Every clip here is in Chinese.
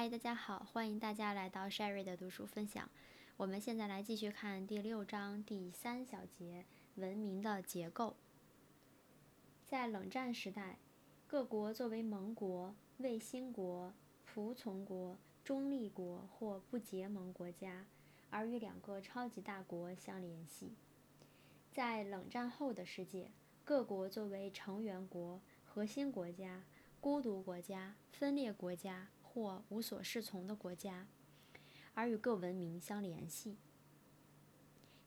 嗨，大家好，欢迎大家来到 Sherry 的读书分享。我们现在来继续看第六章第三小节：文明的结构。在冷战时代，各国作为盟国、卫星国、服从国、中立国或不结盟国家，而与两个超级大国相联系。在冷战后的世界，各国作为成员国、核心国家、孤独国家、分裂国家。或无所适从的国家，而与各文明相联系。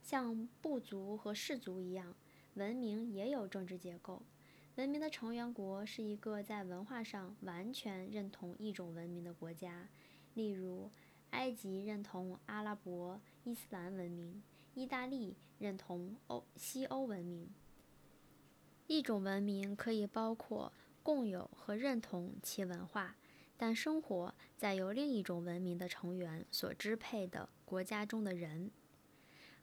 像部族和氏族一样，文明也有政治结构。文明的成员国是一个在文化上完全认同一种文明的国家，例如，埃及认同阿拉伯伊斯兰文明，意大利认同欧西欧文明。一种文明可以包括共有和认同其文化。但生活在由另一种文明的成员所支配的国家中的人，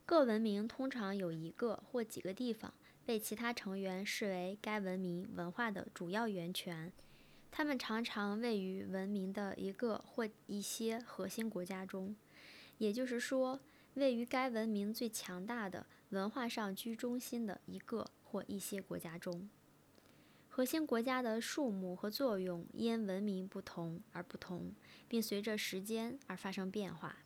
各文明通常有一个或几个地方被其他成员视为该文明文化的主要源泉。他们常常位于文明的一个或一些核心国家中，也就是说，位于该文明最强大的文化上居中心的一个或一些国家中。核心国家的数目和作用因文明不同而不同，并随着时间而发生变化。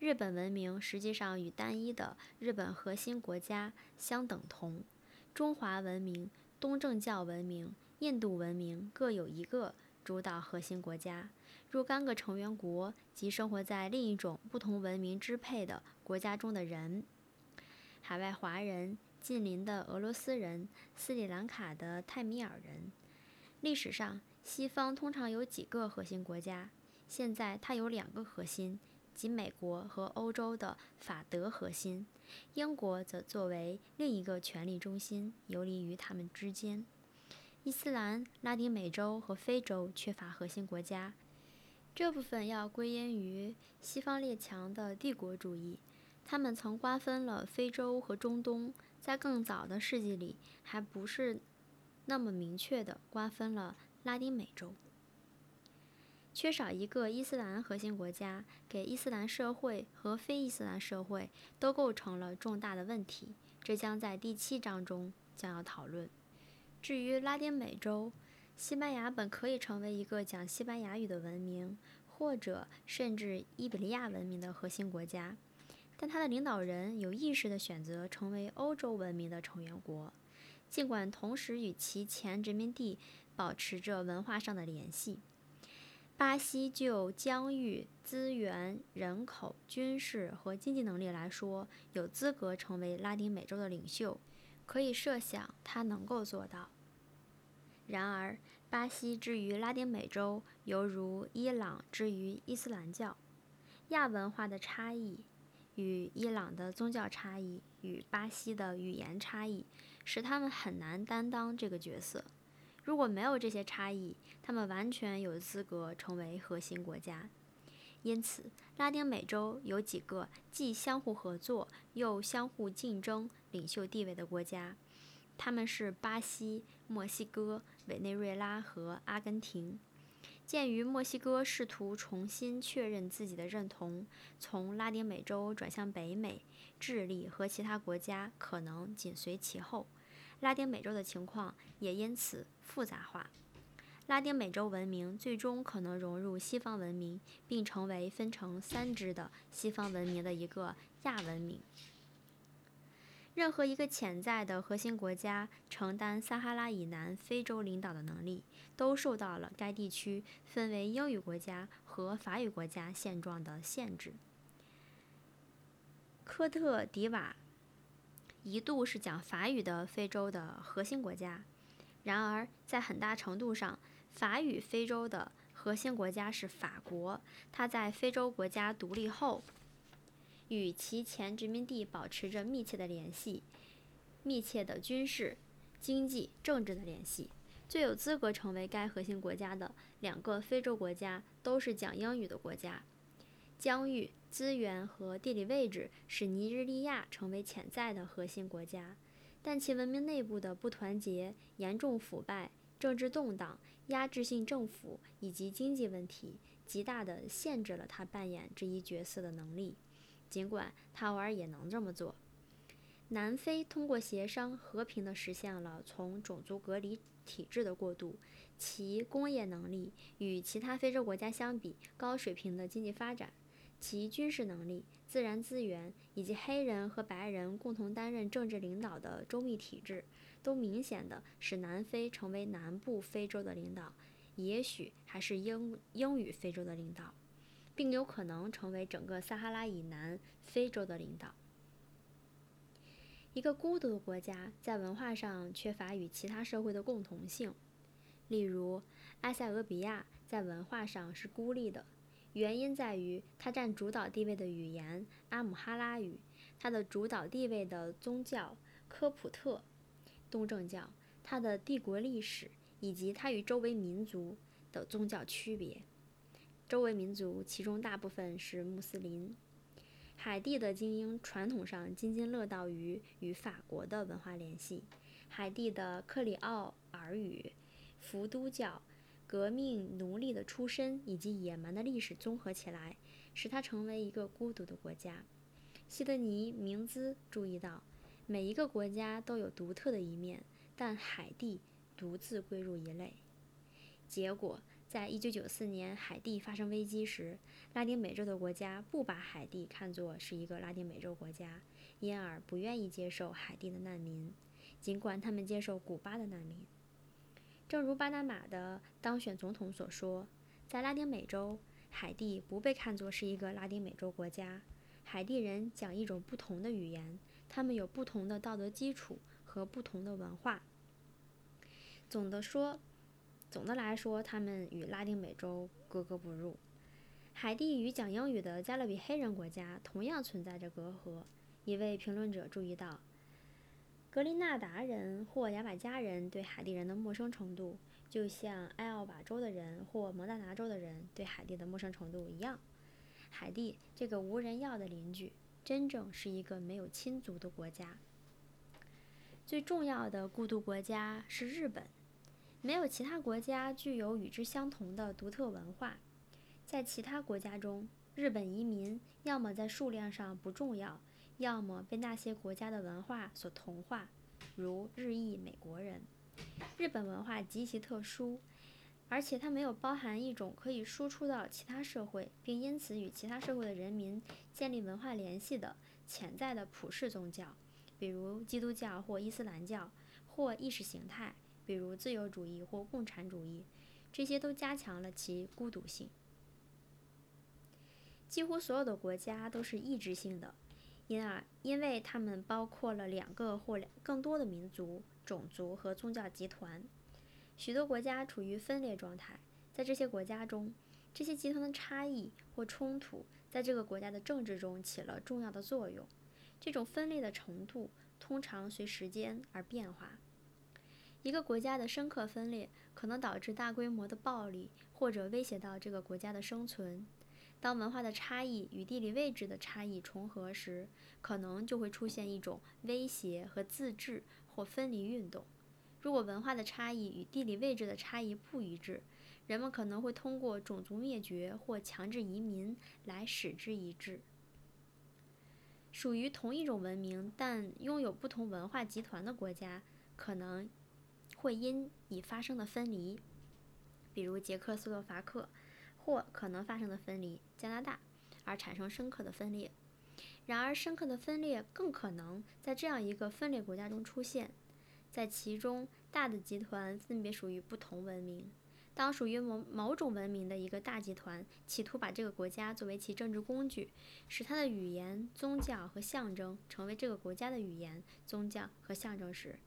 日本文明实际上与单一的日本核心国家相等同。中华文明、东正教文明、印度文明各有一个主导核心国家，若干个成员国及生活在另一种不同文明支配的国家中的人。海外华人。近邻的俄罗斯人、斯里兰卡的泰米尔人。历史上，西方通常有几个核心国家，现在它有两个核心，即美国和欧洲的法德核心，英国则作为另一个权力中心游离于他们之间。伊斯兰、拉丁美洲和非洲缺乏核心国家，这部分要归因于西方列强的帝国主义，他们曾瓜分了非洲和中东。在更早的世纪里，还不是那么明确地瓜分了拉丁美洲。缺少一个伊斯兰核心国家，给伊斯兰社会和非伊斯兰社会都构成了重大的问题。这将在第七章中将要讨论。至于拉丁美洲，西班牙本可以成为一个讲西班牙语的文明，或者甚至伊比利亚文明的核心国家。但他的领导人有意识地选择成为欧洲文明的成员国，尽管同时与其前殖民地保持着文化上的联系。巴西就疆域、资源、人口、军事和经济能力来说，有资格成为拉丁美洲的领袖，可以设想他能够做到。然而，巴西之于拉丁美洲，犹如伊朗之于伊斯兰教，亚文化的差异。与伊朗的宗教差异与巴西的语言差异，使他们很难担当这个角色。如果没有这些差异，他们完全有资格成为核心国家。因此，拉丁美洲有几个既相互合作又相互竞争领袖地位的国家，他们是巴西、墨西哥、委内瑞拉和阿根廷。鉴于墨西哥试图重新确认自己的认同，从拉丁美洲转向北美，智利和其他国家可能紧随其后。拉丁美洲的情况也因此复杂化。拉丁美洲文明最终可能融入西方文明，并成为分成三支的西方文明的一个亚文明。任何一个潜在的核心国家承担撒哈拉以南非洲领导的能力，都受到了该地区分为英语国家和法语国家现状的限制。科特迪瓦一度是讲法语的非洲的核心国家，然而在很大程度上，法语非洲的核心国家是法国。它在非洲国家独立后。与其前殖民地保持着密切的联系，密切的军事、经济、政治的联系。最有资格成为该核心国家的两个非洲国家都是讲英语的国家。疆域、资源和地理位置使尼日利亚成为潜在的核心国家，但其文明内部的不团结、严重腐败、政治动荡、压制性政府以及经济问题，极大地限制了他扮演这一角色的能力，尽管他偶尔也能这么做。南非通过协商和平地实现了从种族隔离体制的过渡，其工业能力与其他非洲国家相比高水平的经济发展，其军事能力、自然资源以及黑人和白人共同担任政治领导的周密体制，都明显地使南非成为南部非洲的领导，也许还是英英语非洲的领导，并有可能成为整个撒哈拉以南非洲的领导。一个孤独的国家在文化上缺乏与其他社会的共同性，例如埃塞俄比亚在文化上是孤立的，原因在于它占主导地位的语言阿姆哈拉语，它的主导地位的宗教科普特东正教，它的帝国历史以及它与周围民族的宗教区别。周围民族其中大部分是穆斯林。海地的精英传统上津津乐道于与法国的文化联系。海地的克里奥尔语、伏都教、革命奴隶的出身以及野蛮的历史综合起来，使它成为一个孤独的国家。西德尼·明兹注意到，每一个国家都有独特的一面，但海地独自归入一类。结果。在一九九四年海地发生危机时，拉丁美洲的国家不把海地看作是一个拉丁美洲国家，因而不愿意接受海地的难民，尽管他们接受古巴的难民。正如巴拿马的当选总统所说，在拉丁美洲，海地不被看作是一个拉丁美洲国家。海地人讲一种不同的语言，他们有不同的道德基础和不同的文化。总的说。总的来说，他们与拉丁美洲格格不入。海地与讲英语的加勒比黑人国家同样存在着隔阂。一位评论者注意到，格林纳达人或牙买加人对海地人的陌生程度，就像埃奥瓦州的人或蒙大拿州的人对海地的陌生程度一样。海地这个无人要的邻居，真正是一个没有亲族的国家。最重要的孤独国家是日本。没有其他国家具有与之相同的独特文化。在其他国家中，日本移民要么在数量上不重要，要么被那些国家的文化所同化，如日裔美国人。日本文化极其特殊，而且它没有包含一种可以输出到其他社会，并因此与其他社会的人民建立文化联系的潜在的普世宗教，比如基督教或伊斯兰教，或意识形态。比如自由主义或共产主义，这些都加强了其孤独性。几乎所有的国家都是意志性的，因而因为它们包括了两个或更多的民族、种族和宗教集团。许多国家处于分裂状态，在这些国家中，这些集团的差异或冲突在这个国家的政治中起了重要的作用。这种分裂的程度通常随时间而变化。一个国家的深刻分裂可能导致大规模的暴力，或者威胁到这个国家的生存。当文化的差异与地理位置的差异重合时，可能就会出现一种威胁和自治或分离运动。如果文化的差异与地理位置的差异不一致，人们可能会通过种族灭绝或强制移民来使之一致。属于同一种文明但拥有不同文化集团的国家，可能。会因已发生的分离，比如捷克斯洛伐克，或可能发生的分离加拿大，而产生深刻的分裂。然而，深刻的分裂更可能在这样一个分裂国家中出现，在其中大的集团分别属于不同文明。当属于某某种文明的一个大集团企图把这个国家作为其政治工具，使它的语言、宗教和象征成为这个国家的语言、宗教和象征时，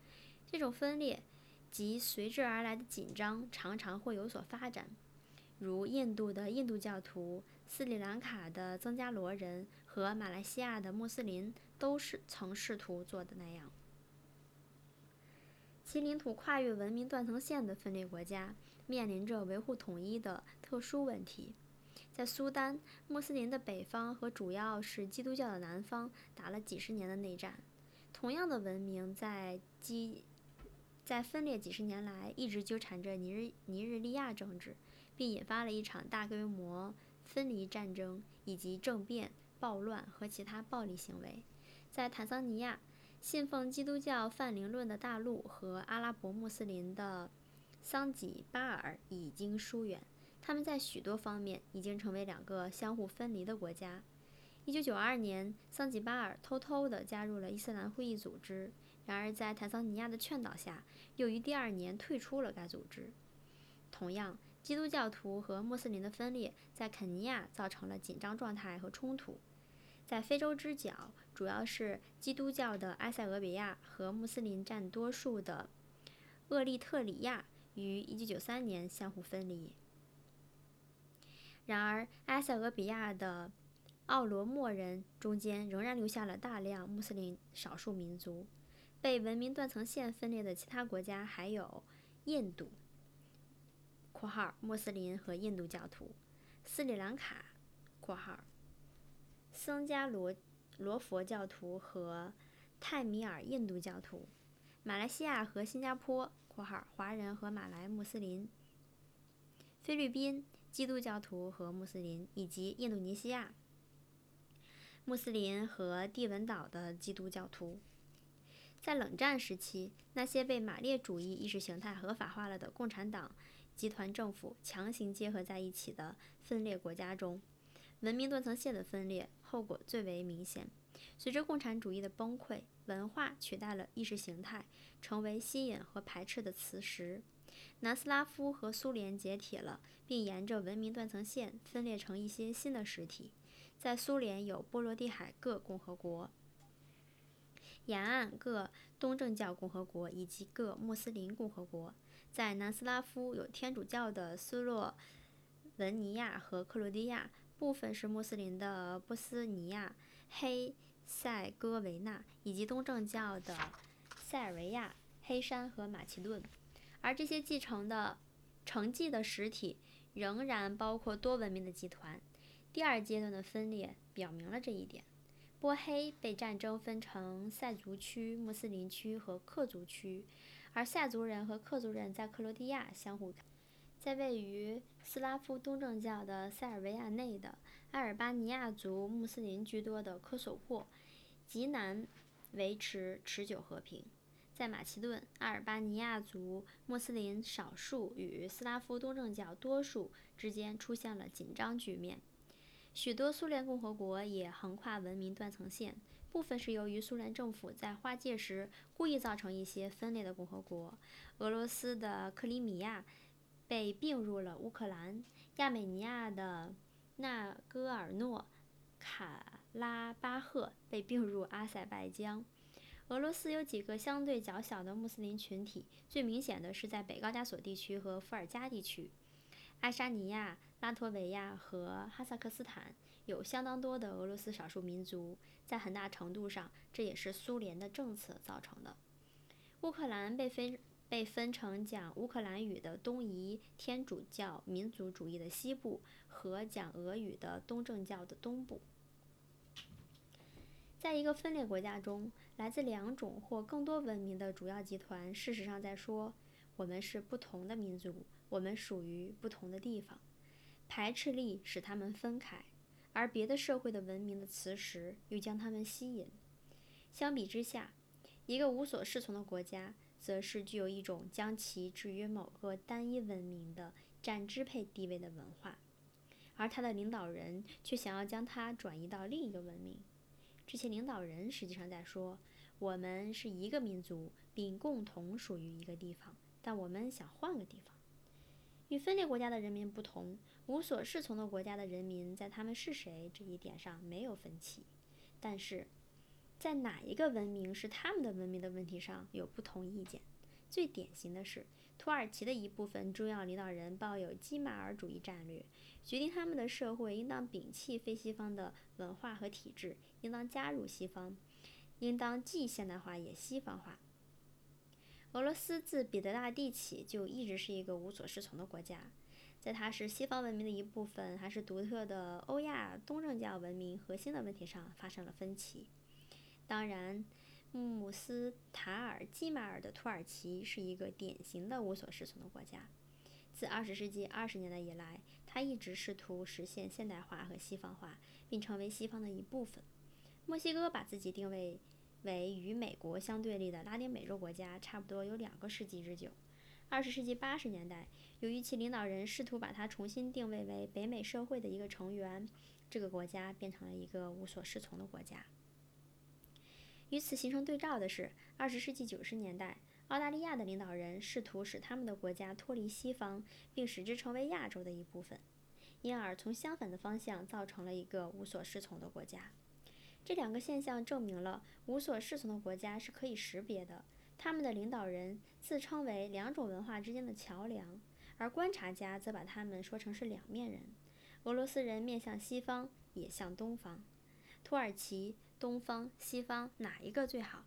这种分裂。及随之而来的紧张常常会有所发展，如印度的印度教徒、斯里兰卡的僧伽罗人和马来西亚的穆斯林都是曾试图做的那样。其领土跨越文明断层线的分裂国家面临着维护统一的特殊问题。在苏丹，穆斯林的北方和主要是基督教的南方打了几十年的内战。同样的文明在基。在分裂几十年来，一直纠缠着尼日尼日利亚政治，并引发了一场大规模分离战争以及政变、暴乱和其他暴力行为。在坦桑尼亚，信奉基督教泛灵论的大陆和阿拉伯穆斯林的桑吉巴尔已经疏远，他们在许多方面已经成为两个相互分离的国家。一九九二年，桑吉巴尔偷偷地加入了伊斯兰会议组织，然而在坦桑尼亚的劝导下，又于第二年退出了该组织。同样，基督教徒和穆斯林的分裂在肯尼亚造成了紧张状态和冲突。在非洲之角，主要是基督教的埃塞俄比亚和穆斯林占多数的厄立特里亚于1993年相互分离。然而，埃塞俄比亚的奥罗莫人中间仍然留下了大量穆斯林少数民族。被文明断层线分裂的其他国家还有印度（括号穆斯林和印度教徒）、斯里兰卡（括号）。僧伽罗罗佛教徒和泰米尔印度教徒，马来西亚和新加坡（括号华人和马来穆斯林），菲律宾基督教徒和穆斯林，以及印度尼西亚穆斯林和帝汶岛的基督教徒。在冷战时期，那些被马列主义意识形态合法化了的共产党集团政府强行结合在一起的分裂国家中。文明断层线的分裂后果最为明显。随着共产主义的崩溃，文化取代了意识形态，成为吸引和排斥的磁石。南斯拉夫和苏联解体了，并沿着文明断层线分裂成一些新的实体。在苏联有波罗的海各共和国、沿岸各东正教共和国以及各穆斯林共和国；在南斯拉夫有天主教的斯洛文尼亚和克罗地亚。部分是穆斯林的波斯尼亚、黑塞哥维那以及东正教的塞尔维亚、黑山和马其顿，而这些继承的承继的实体仍然包括多文明的集团。第二阶段的分裂表明了这一点。波黑被战争分成塞族区、穆斯林区和克族区，而塞族人和克族人在克罗地亚相互。在位于斯拉夫东正教的塞尔维亚内的阿尔巴尼亚族穆斯林居多的科索沃，极难维持持久和平。在马其顿，阿尔巴尼亚族穆斯林少数与斯拉夫东正教多数之间出现了紧张局面。许多苏联共和国也横跨文明断层线，部分是由于苏联政府在划界时故意造成一些分裂的共和国。俄罗斯的克里米亚。被并入了乌克兰，亚美尼亚的纳戈尔诺卡拉巴赫被并入阿塞拜疆。俄罗斯有几个相对较小的穆斯林群体，最明显的是在北高加索地区和伏尔加地区。爱沙尼亚、拉脱维亚和哈萨克斯坦有相当多的俄罗斯少数民族，在很大程度上，这也是苏联的政策造成的。乌克兰被分。被分成讲乌克兰语的东夷天主教民族主义的西部和讲俄语的东正教的东部。在一个分裂国家中，来自两种或更多文明的主要集团，事实上在说：“我们是不同的民族，我们属于不同的地方。”排斥力使他们分开，而别的社会的文明的磁石又将他们吸引。相比之下，一个无所适从的国家。则是具有一种将其置于某个单一文明的占支配地位的文化，而他的领导人却想要将它转移到另一个文明。这些领导人实际上在说：“我们是一个民族，并共同属于一个地方，但我们想换个地方。”与分裂国家的人民不同，无所适从的国家的人民在他们是谁这一点上没有分歧，但是。在哪一个文明是他们的文明的问题上有不同意见。最典型的是，土耳其的一部分重要领导人抱有基马尔主义战略，决定他们的社会应当摒弃非西方的文化和体制，应当加入西方，应当既现代化也西方化。俄罗斯自彼得大帝起就一直是一个无所适从的国家，在它是西方文明的一部分还是独特的欧亚东正教文明核心的问题上发生了分歧。当然，穆斯塔尔基马尔的土耳其是一个典型的无所适从的国家。自20世纪20年代以来，他一直试图实现现代化和西方化，并成为西方的一部分。墨西哥把自己定位为与美国相对立的拉丁美洲国家，差不多有两个世纪之久。二十世纪八十年代，由于其领导人试图把它重新定位为北美社会的一个成员，这个国家变成了一个无所适从的国家。与此形成对照的是二十世纪九十年代，澳大利亚的领导人试图使他们的国家脱离西方，并使之成为亚洲的一部分，因而从相反的方向造成了一个无所适从的国家。这两个现象证明了无所适从的国家是可以识别的，他们的领导人自称为两种文化之间的桥梁，而观察家则把他们说成是两面人。俄罗斯人面向西方，也向东方。土耳其。东方、西方哪一个最好？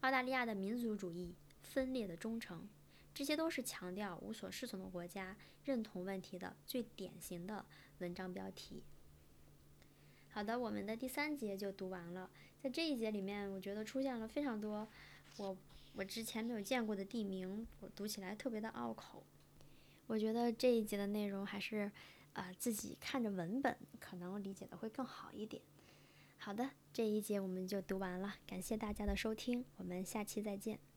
澳大利亚的民族主义、分裂的忠诚，这些都是强调无所适从的国家认同问题的最典型的文章标题。好的，我们的第三节就读完了。在这一节里面，我觉得出现了非常多我我之前没有见过的地名，我读起来特别的拗口。我觉得这一节的内容还是呃自己看着文本可能理解的会更好一点。好的，这一节我们就读完了，感谢大家的收听，我们下期再见。